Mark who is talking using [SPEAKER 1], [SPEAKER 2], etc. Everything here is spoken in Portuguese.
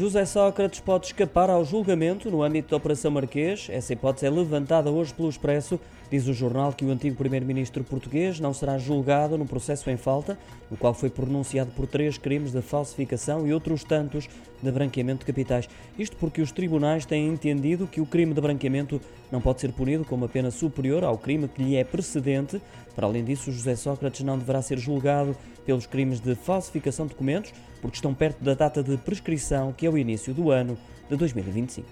[SPEAKER 1] José Sócrates pode escapar ao julgamento no âmbito da Operação Marquês. Essa hipótese é levantada hoje pelo Expresso. Diz o jornal que o antigo primeiro-ministro português não será julgado no processo em falta, no qual foi pronunciado por três crimes de falsificação e outros tantos de branqueamento de capitais. Isto porque os tribunais têm entendido que o crime de branqueamento não pode ser punido com uma pena superior ao crime que lhe é precedente. Para além disso, José Sócrates não deverá ser julgado pelos crimes de falsificação de documentos, porque estão perto da data de prescrição, que é o início do ano de 2025.